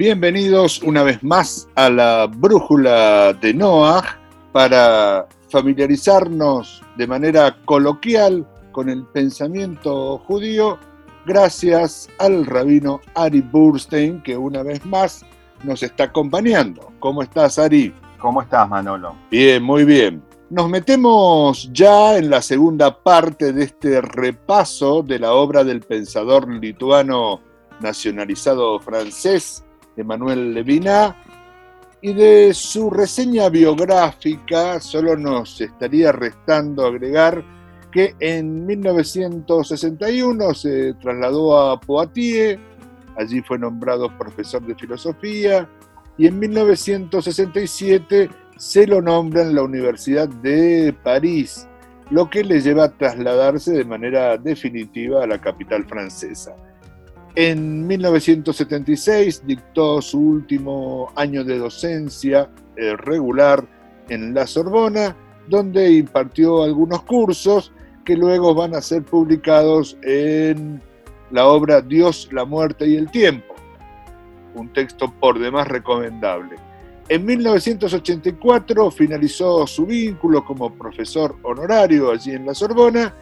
Bienvenidos una vez más a la brújula de Noah para familiarizarnos de manera coloquial con el pensamiento judío gracias al rabino Ari Burstein que una vez más nos está acompañando. ¿Cómo estás Ari? ¿Cómo estás Manolo? Bien, muy bien. Nos metemos ya en la segunda parte de este repaso de la obra del pensador lituano nacionalizado francés, Emmanuel Levinas, y de su reseña biográfica solo nos estaría restando agregar que en 1961 se trasladó a Poitiers, allí fue nombrado profesor de filosofía, y en 1967 se lo nombra en la Universidad de París, lo que le lleva a trasladarse de manera definitiva a la capital francesa. En 1976 dictó su último año de docencia eh, regular en la Sorbona, donde impartió algunos cursos que luego van a ser publicados en la obra Dios, la muerte y el tiempo, un texto por demás recomendable. En 1984 finalizó su vínculo como profesor honorario allí en la Sorbona.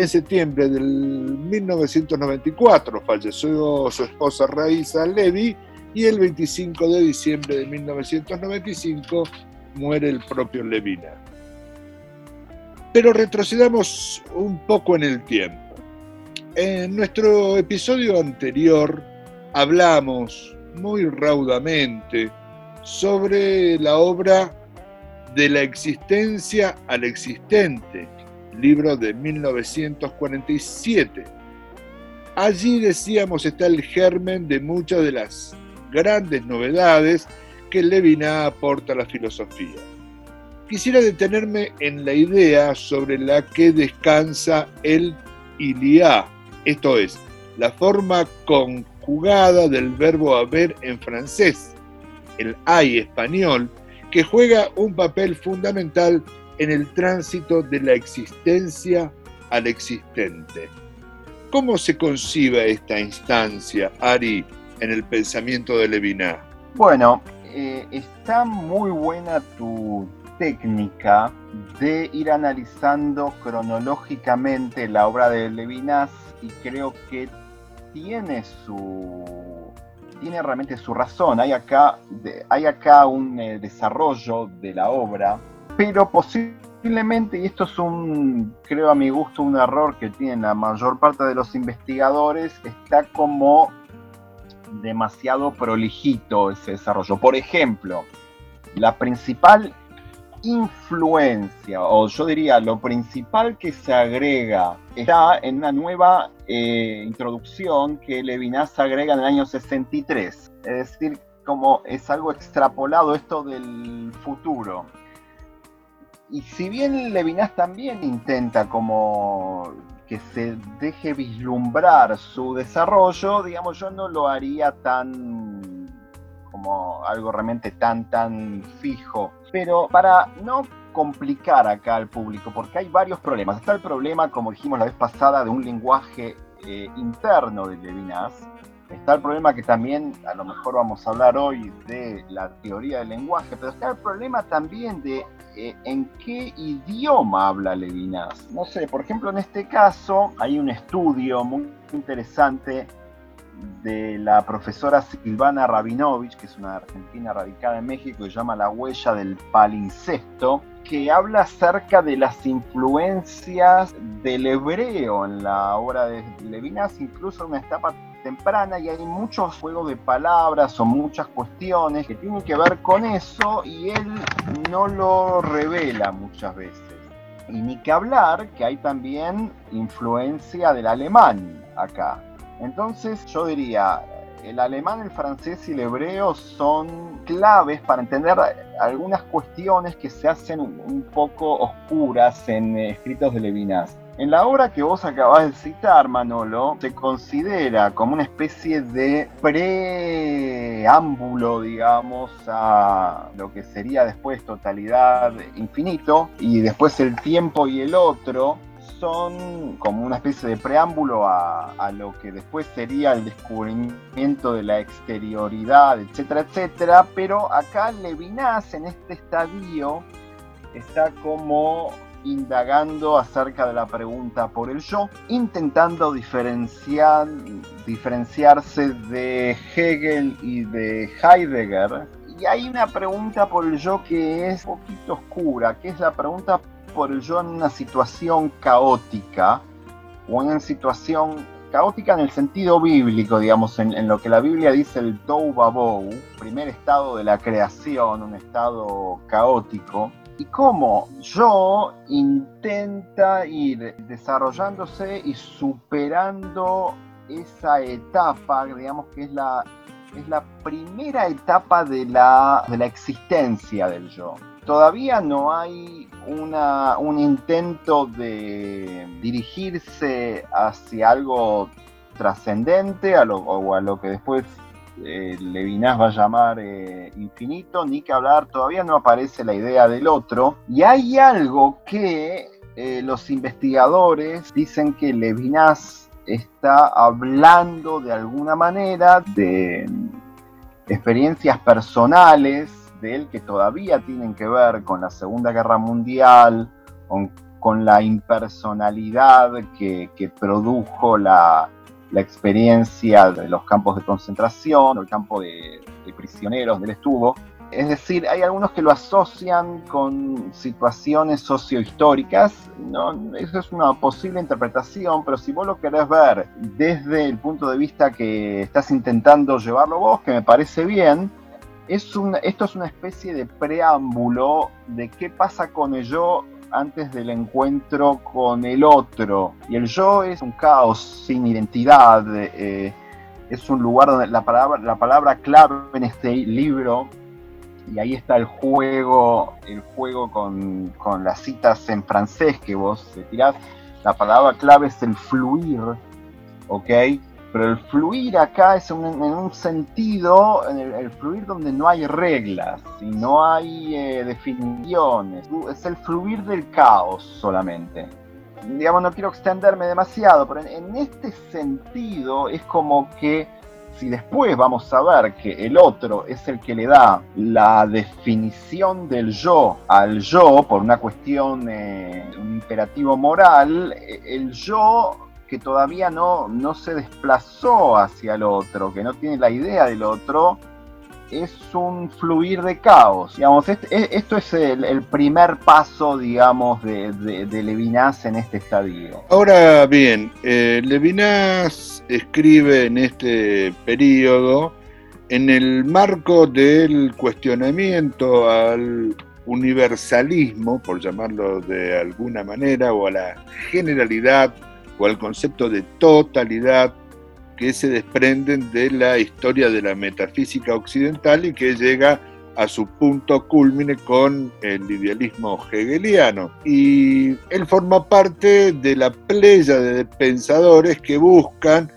En septiembre del 1994 falleció su esposa Raíza Levi y el 25 de diciembre de 1995 muere el propio Levina. Pero retrocedamos un poco en el tiempo. En nuestro episodio anterior hablamos muy raudamente sobre la obra De la existencia al existente, libro de 1947. Allí decíamos está el germen de muchas de las grandes novedades que Levinas aporta a la filosofía. Quisiera detenerme en la idea sobre la que descansa el iliá, esto es, la forma conjugada del verbo haber en francés, el hay español, que juega un papel fundamental en el tránsito de la existencia al existente. ¿Cómo se concibe esta instancia, Ari, en el pensamiento de Levinas? Bueno, eh, está muy buena tu técnica de ir analizando cronológicamente la obra de Levinas y creo que tiene su tiene realmente su razón. Hay acá, hay acá un eh, desarrollo de la obra, pero posiblemente, y esto es un, creo a mi gusto, un error que tienen la mayor parte de los investigadores, está como demasiado prolijito ese desarrollo. Por ejemplo, la principal influencia, o yo diría lo principal que se agrega, está en una nueva eh, introducción que Levinas agrega en el año 63. Es decir, como es algo extrapolado esto del futuro. Y si bien Levinas también intenta como que se deje vislumbrar su desarrollo, digamos, yo no lo haría tan como algo realmente tan, tan fijo. Pero para no complicar acá al público, porque hay varios problemas. Está el problema, como dijimos la vez pasada, de un lenguaje eh, interno de Levinas. Está el problema que también, a lo mejor vamos a hablar hoy de la teoría del lenguaje, pero está el problema también de eh, en qué idioma habla Levinas. No sé, por ejemplo, en este caso hay un estudio muy interesante de la profesora Silvana Rabinovich, que es una argentina radicada en México, que se llama La huella del palincesto, que habla acerca de las influencias del hebreo en la obra de Levinas, incluso en una etapa temprana, y hay muchos juegos de palabras o muchas cuestiones que tienen que ver con eso, y él no lo revela muchas veces. Y ni que hablar que hay también influencia del alemán acá entonces yo diría, el alemán, el francés y el hebreo son claves para entender algunas cuestiones que se hacen un poco oscuras en escritos de Levinas. En la obra que vos acabás de citar, Manolo, se considera como una especie de preámbulo, digamos, a lo que sería después totalidad infinito, y después el tiempo y el otro son como una especie de preámbulo a, a, lo que después sería el descubrimiento de la exterioridad, etcétera, etcétera. Pero acá Levinas en este estadio está como indagando acerca de la pregunta por el yo, intentando diferenciar, diferenciarse de Hegel y de Heidegger. Y hay una pregunta por el yo que es un poquito oscura, que es la pregunta por el yo en una situación caótica o en una situación caótica en el sentido bíblico, digamos, en, lo que la Biblia dice el Tou Babou, primer estado de la creación, un estado caótico, y cómo yo intenta ir desarrollándose y superando esa etapa, digamos que es la, es la primera etapa de la, de la existencia del yo. Todavía no hay una, un intento de dirigirse hacia algo trascendente o a lo que después eh, Levinas va a llamar eh, infinito, ni que hablar, todavía no aparece la idea del otro. Y hay algo que eh, los investigadores dicen que Levinas está hablando de alguna manera de experiencias personales de él que todavía tienen que ver con la Segunda Guerra Mundial, con, la impersonalidad que produjo la, la experiencia de los campos de concentración el campo de, prisioneros del estuvo. Es decir, hay algunos que lo asocian con situaciones sociohistóricas. ¿no? Eso es una posible interpretación, pero si vos lo querés ver desde el punto de vista que estás intentando llevarlo vos, que me parece bien, es esto es una especie de preámbulo de qué pasa con el yo antes del encuentro con el otro. Y el yo es un caos sin identidad, eh, es un lugar donde la palabra, la palabra clave en este libro, y ahí está el juego, el juego con, con las citas en francés que vos tirás, la palabra clave es el fluir, ¿ok? Pero el fluir acá es en un sentido, en el, fluir donde no hay reglas y no hay eh, definiciones. Es el fluir del caos solamente. Digamos, no quiero extenderme demasiado, pero en, este sentido es como que si después vamos a ver que el otro es el que le da la definición del yo al yo por una cuestión, eh, un imperativo moral, eh, el yo que todavía no, no se desplazó hacia el otro, que no tiene la idea del otro, es un fluir de caos. Digamos, este, e, esto es el, primer paso, digamos, de, de, Levinas en este estadio. Ahora bien, eh, Levinas escribe en este periodo en el marco del cuestionamiento al universalismo, por llamarlo de alguna manera, o a la generalidad al concepto de totalidad que se desprenden de la historia de la metafísica occidental y que llega a su punto culmine con el idealismo hegeliano. Y él forma parte de la playa de pensadores que buscan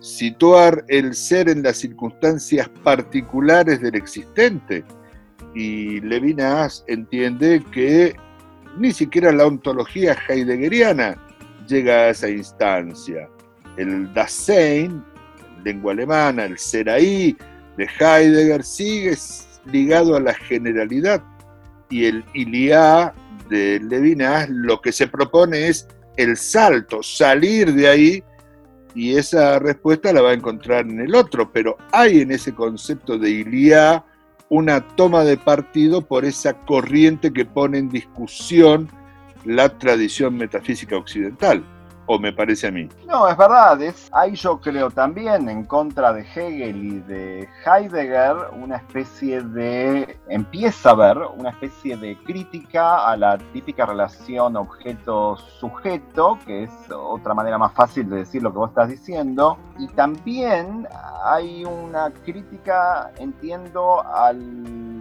situar el ser en las circunstancias particulares del existente. Y Levinas entiende que ni siquiera la ontología heideggeriana llega a esa instancia. El Dasein, lengua alemana, el Seraí de Heidegger sigue ligado a la generalidad y el Iliá de Levinas lo que se propone es el salto, salir de ahí y esa respuesta la va a encontrar en el otro, pero hay en ese concepto de Iliá una toma de partido por esa corriente que pone en discusión la tradición metafísica occidental, o me parece a mí. No, es verdad, es, hay yo creo también en contra de Hegel y de Heidegger una especie de, empieza a ver una especie de crítica a la típica relación objeto-sujeto, que es otra manera más fácil de decir lo que vos estás diciendo, y también hay una crítica, entiendo, al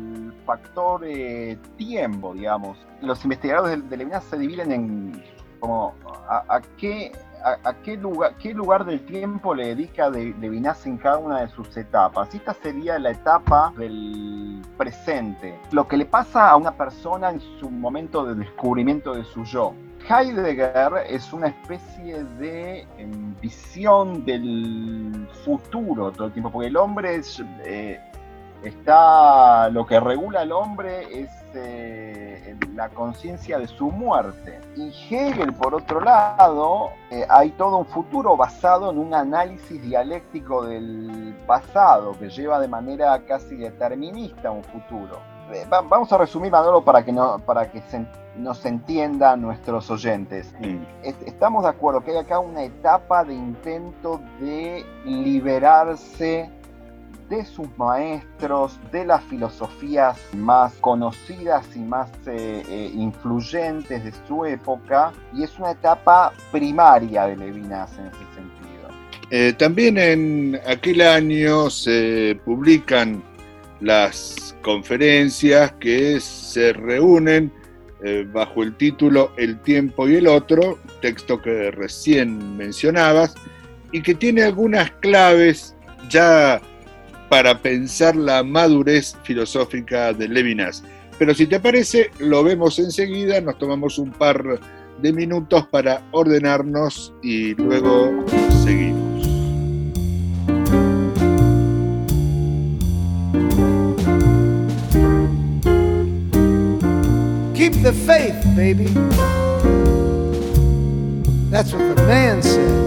factor eh, tiempo, digamos. Los investigadores de, Levinas se dividen en como a, qué, a, qué, lugar, qué lugar del tiempo le dedica de, Levinas en cada una de sus etapas. Esta sería la etapa del presente, lo que le pasa a una persona en su momento de descubrimiento de su yo. Heidegger es una especie de em, visión del futuro todo el tiempo, porque el hombre es, eh, está, lo que regula al hombre es eh, la conciencia de su muerte. Y Hegel, por otro lado, eh, hay todo un futuro basado en un análisis dialéctico del pasado que lleva de manera casi determinista un futuro. vamos a resumir, Manolo, para que, no, para que se nos entiendan nuestros oyentes. Estamos de acuerdo que hay acá una etapa de intento de liberarse de sus maestros, de las filosofías más conocidas y más eh, eh, influyentes de su época, y es una etapa primaria de Levinas en ese sentido. Eh, también en aquel año se publican las conferencias que se reúnen bajo el título El tiempo y el otro, texto que recién mencionabas, y que tiene algunas claves ya para pensar la madurez filosófica de Levinas. Pero si te parece, lo vemos enseguida, nos tomamos un par de minutos para ordenarnos y luego seguimos. Keep the faith, baby. That's what the man said.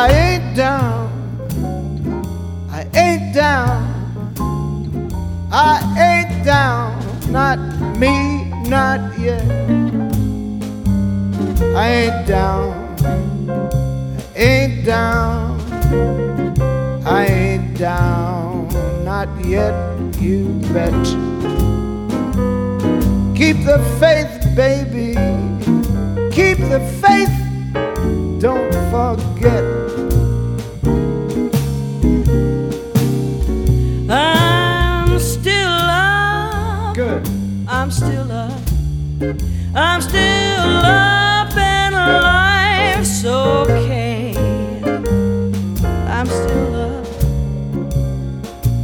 I ain't down. I ain't down. I ain't down, not me, not yet. I ain't down, I ain't down, I ain't down, not yet, you bet. Keep the faith, baby, keep the faith, don't forget.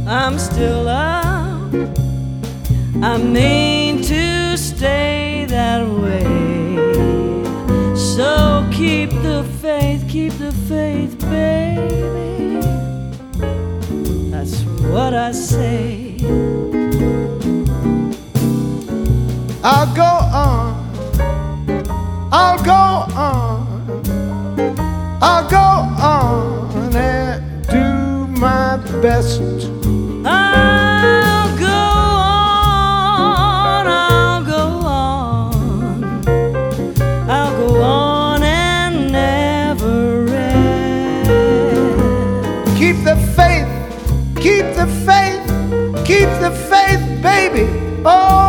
I'm still up. I mean to stay that way. So keep the faith, keep the faith, baby. That's what I say. I'll go on, I'll go on, I'll go on and do my best. The faith, keep the faith, baby. Oh,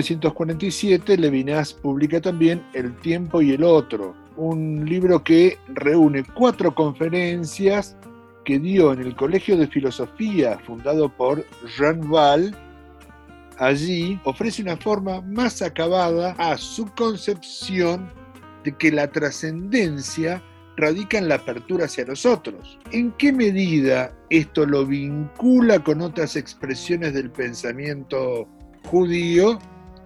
1947, Levinas publica también El tiempo y el otro, un libro que reúne cuatro conferencias que dio en el Colegio de Filosofía fundado por Jean Val allí ofrece una forma más acabada a su concepción de que la trascendencia radica en la apertura hacia los otros. ¿En qué medida esto lo vincula con otras expresiones del pensamiento judío,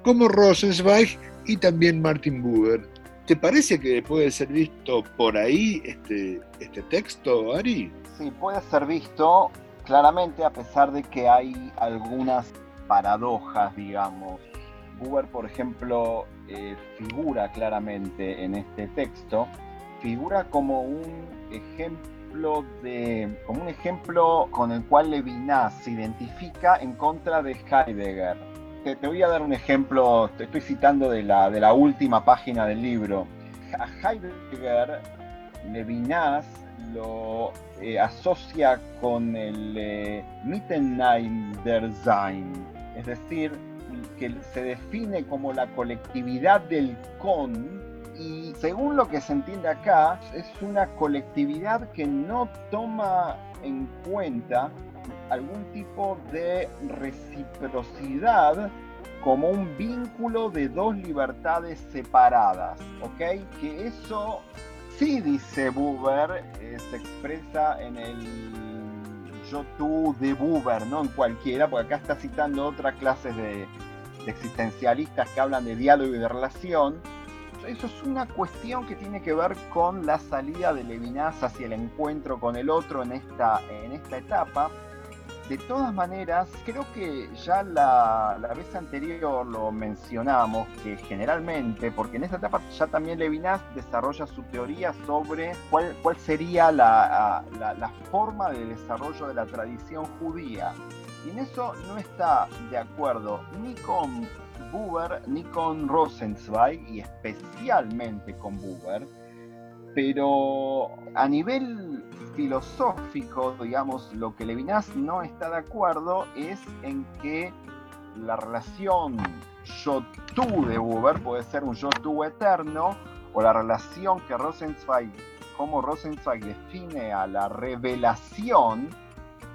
como Rosenzweig y también Martin Buber? ¿Te parece que puede ser visto por ahí este, este texto, Ari? Sí, puede ser visto claramente a pesar de que hay algunas paradojas, digamos. Buber, por ejemplo, eh, figura claramente en este texto, figura como un ejemplo de, como un ejemplo con el cual Levinas se identifica en contra de Heidegger te, voy a dar un ejemplo, te estoy citando de la, de la última página del libro. A Heidegger, Levinas lo eh, asocia con el eh, Sein, es decir, que se define como la colectividad del con y según lo que se entiende acá, es una colectividad que no toma en cuenta algún tipo de reciprocidad como un vínculo de dos libertades separadas, ¿ok? Que eso sí, dice Buber, eh, se expresa en el yo tú de Buber, no en cualquiera, porque acá está citando otras clases de, existencialistas que hablan de diálogo y de relación. Eso es una cuestión que tiene que ver con la salida de Levinas hacia el encuentro con el otro en esta, en esta etapa de todas maneras, creo que ya la, vez anterior lo mencionamos, que generalmente, porque en esta etapa ya también Levinas desarrolla su teoría sobre cuál, cuál sería la, forma de desarrollo de la tradición judía. Y en eso no está de acuerdo ni con Buber ni con Rosenzweig, y especialmente con Buber, pero a nivel filosófico, digamos, lo que Levinas no está de acuerdo es en que la relación yo-tú de Buber puede ser un yo-tú eterno, o la relación que Rosenzweig, como Rosenzweig define a la revelación,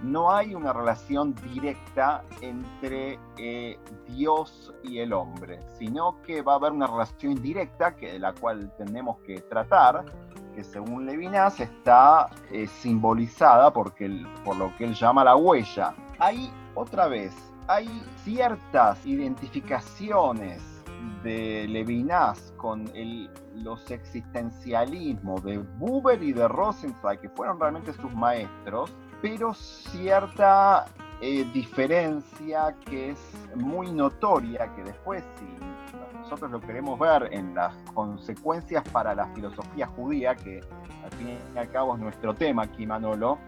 no hay una relación directa entre eh, Dios y el hombre, sino que va a haber una relación indirecta que, de la cual tenemos que tratar, que según Levinas está eh, simbolizada porque por lo que él llama la huella. Hay otra vez, hay ciertas identificaciones de Levinas con los existencialismos de Buber y de Rosenzweig, que fueron realmente sus maestros, pero cierta eh, diferencia que es muy notoria, que después si nosotros lo queremos ver en las consecuencias para la filosofía judía, que al fin y al cabo es nuestro tema aquí, Manolo,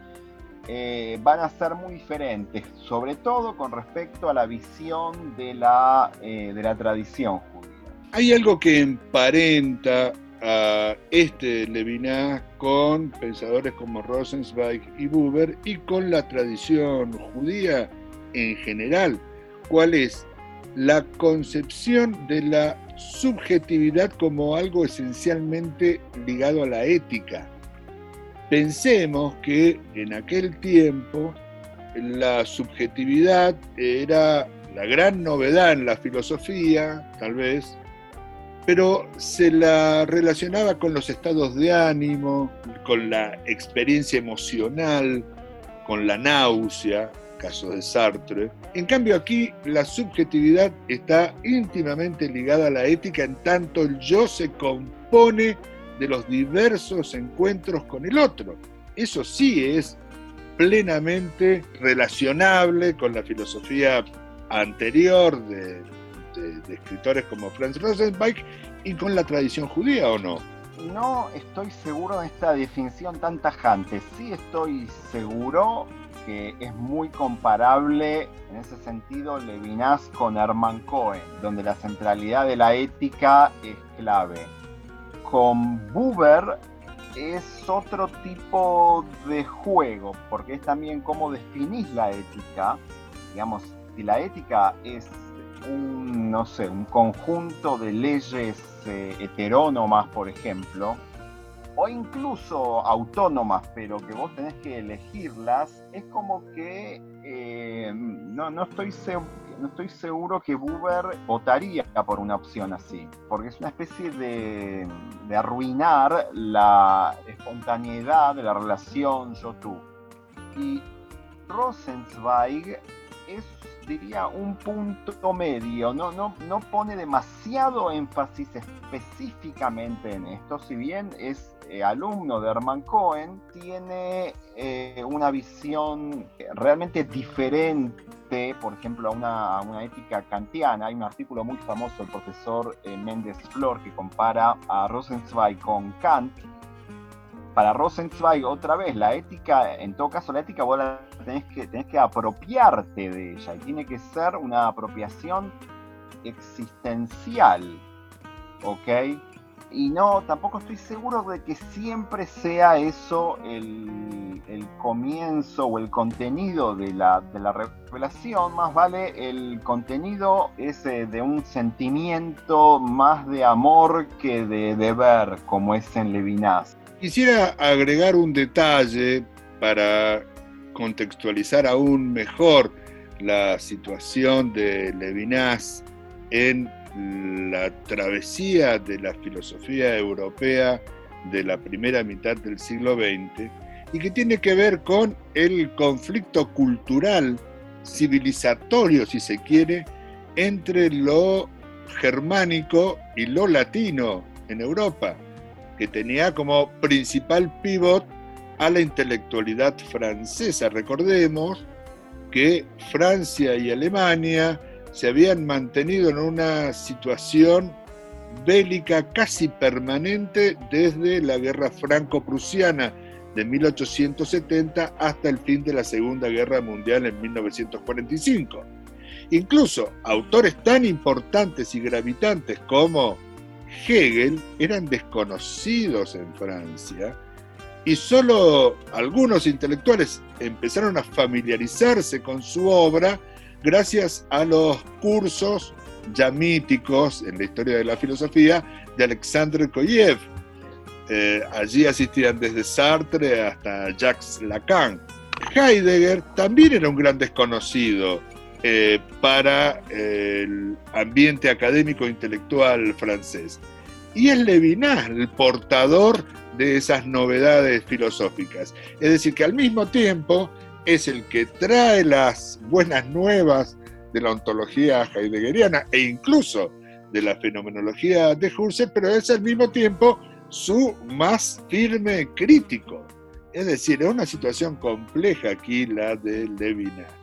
eh, van a ser muy diferentes, sobre todo con respecto a la visión de la, eh, de la tradición judía. Hay algo que emparenta a este Levinas con pensadores como Rosenzweig y Buber y con la tradición judía en general. ¿Cuál es la concepción de la subjetividad como algo esencialmente ligado a la ética. Pensemos que en aquel tiempo la subjetividad era la gran novedad en la filosofía, tal vez, pero se la relacionaba con los estados de ánimo, con la experiencia emocional, con la náusea, caso de Sartre. En cambio aquí la subjetividad está íntimamente ligada a la ética en tanto el yo se compone de los diversos encuentros con el otro. Eso sí es plenamente relacionable con la filosofía anterior de, escritores como Franz Rosenzweig y con la tradición judía o no. No estoy seguro de esta definición tan tajante. Sí estoy seguro que es muy comparable en ese sentido Levinas con Hermann Cohen, donde la centralidad de la ética es clave. Con Buber es otro tipo de juego, porque es también cómo definís la ética. Digamos, si la ética es un, no sé, un conjunto de leyes eh, heterónomas, por ejemplo, o incluso autónomas, pero que vos tenés que elegirlas, es como que eh, no, no estoy no estoy seguro que Buber votaría por una opción así, porque es una especie de, de arruinar la espontaneidad de la relación yo-tú. Y Rosenzweig es, diría, un punto medio, no, no, no pone demasiado énfasis específicamente en esto, si bien es eh, alumno de Hermann Cohen, tiene eh, una visión realmente diferente, por ejemplo, a una, una, ética kantiana. Hay un artículo muy famoso del profesor eh, Méndez Flor que compara a Rosenzweig con Kant. Para Rosenzweig, otra vez, la ética, en todo caso, la ética vos la tenés que, tenés que apropiarte de ella y tiene que ser una apropiación existencial, ¿ok? y no, tampoco estoy seguro de que siempre sea eso el, el comienzo o el contenido de la, de la, revelación, más vale el contenido es de un sentimiento más de amor que de deber, como es en Levinas. Quisiera agregar un detalle para contextualizar aún mejor la situación de Levinas en la travesía de la filosofía europea de la primera mitad del siglo XX y que tiene que ver con el conflicto cultural, civilizatorio, si se quiere, entre lo germánico y lo latino en Europa, que tenía como principal pivot a la intelectualidad francesa. Recordemos que Francia y Alemania se habían mantenido en una situación bélica casi permanente desde la guerra franco-prusiana de 1870 hasta el fin de la Segunda Guerra Mundial en 1945. Incluso autores tan importantes y gravitantes como Hegel eran desconocidos en Francia y solo algunos intelectuales empezaron a familiarizarse con su obra gracias a los cursos ya míticos en la historia de la filosofía de Alexandre Koyev. Eh, allí asistían desde Sartre hasta Jacques Lacan. Heidegger también era un gran desconocido eh, para el ambiente académico e intelectual francés. Y es Levinas el portador de esas novedades filosóficas. Es decir, que al mismo tiempo es el que trae las buenas nuevas de la ontología heideggeriana e incluso de la fenomenología de Husserl, pero es al mismo tiempo su más firme crítico. Es decir, es una situación compleja aquí la de Levinas.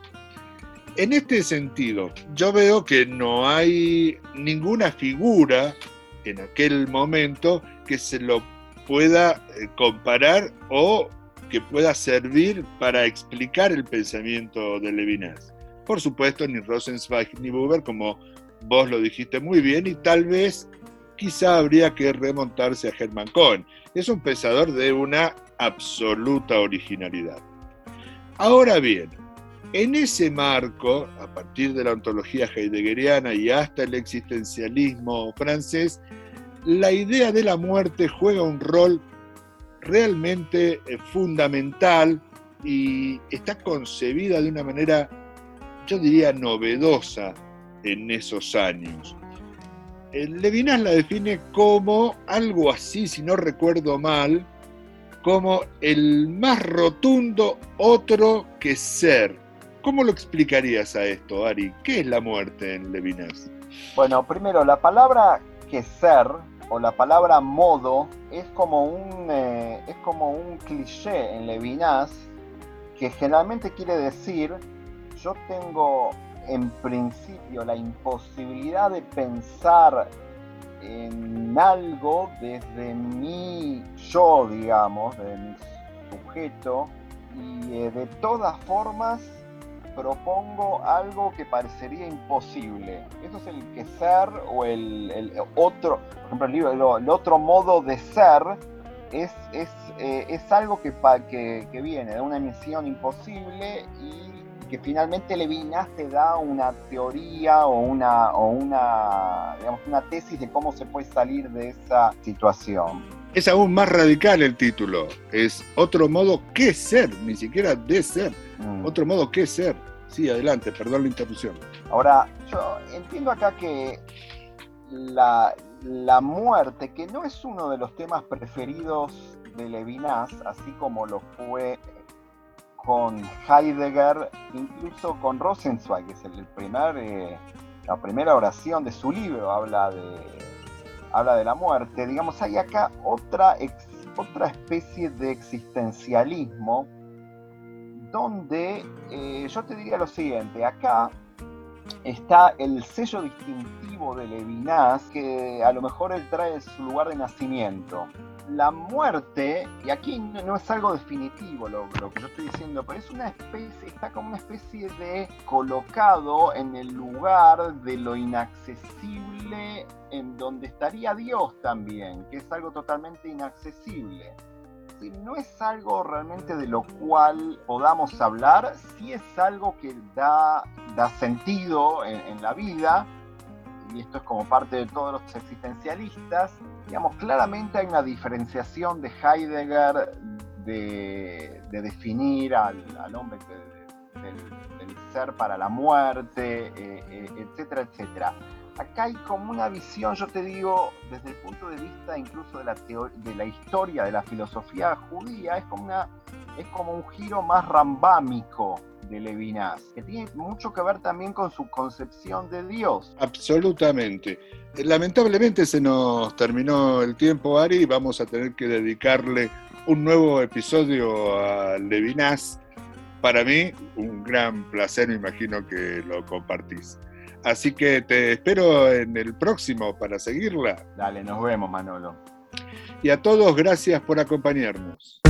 En este sentido, yo veo que no hay ninguna figura en aquel momento que se lo pueda eh, comparar o que pueda servir para explicar el pensamiento de Levinas. Por supuesto, ni Rosenzweig ni Buber, como vos lo dijiste muy bien, y tal vez quizá habría que remontarse a Hermann Cohen. Es un pensador de una absoluta originalidad. Ahora bien, en ese marco, a partir de la ontología heideggeriana y hasta el existencialismo francés, la idea de la muerte juega un rol realmente eh, fundamental y está concebida de una manera, yo diría, novedosa en esos años. Levinas la define como algo así, si no recuerdo mal, como el más rotundo otro que ser. ¿Cómo lo explicarías a esto, Ari? ¿Qué es la muerte en Levinas? Bueno, primero, la palabra que ser o la palabra modo es como un, eh, es como un cliché en Levinas que generalmente quiere decir yo tengo en principio la imposibilidad de pensar en algo desde mi yo, digamos, de mi sujeto, y eh, de todas formas propongo algo que parecería imposible. Eso es el que ser o el, otro, por ejemplo, el, otro modo de ser es, es, eh, es algo que, que, que, viene de una misión imposible y que finalmente Levinas te da una teoría o una, o una, digamos, una tesis de cómo se puede salir de esa situación. Es aún más radical el título, es otro modo que ser, ni siquiera de ser, mm. otro modo que ser. Sí, adelante, perdón la interrupción. Ahora, yo entiendo acá que la, la muerte, que no es uno de los temas preferidos de Levinas, así como lo fue con Heidegger, incluso con Rosenzweig, que es el primer, eh, la primera oración de su libro, habla de, habla de la muerte. Digamos, hay acá otra, otra especie de existencialismo donde eh, yo te diría lo siguiente, acá está el sello distintivo de Levinas que a lo mejor él trae su lugar de nacimiento. La muerte, y aquí no, es algo definitivo lo, lo, que yo estoy diciendo, pero es una especie, está como una especie de colocado en el lugar de lo inaccesible en donde estaría Dios también, que es algo totalmente inaccesible no es algo realmente de lo cual podamos hablar, sí es algo que da, da sentido en, la vida, y esto es como parte de todos los existencialistas, digamos, claramente hay una diferenciación de Heidegger de, definir al, hombre del, ser para la muerte, eh, eh, etcétera, etcétera acá hay como una visión, yo te digo, desde el punto de vista incluso de la, historia de la filosofía judía, es como, es como un giro más rambámico de Levinas, que tiene mucho que ver también con su concepción de Dios. Absolutamente. Lamentablemente se nos terminó el tiempo, Ari, y vamos a tener que dedicarle un nuevo episodio a Levinas. Para mí, un gran placer, me imagino que lo compartís. Así que te espero en el próximo para seguirla. Dale, nos vemos, Manolo. Y a todos, gracias por acompañarnos.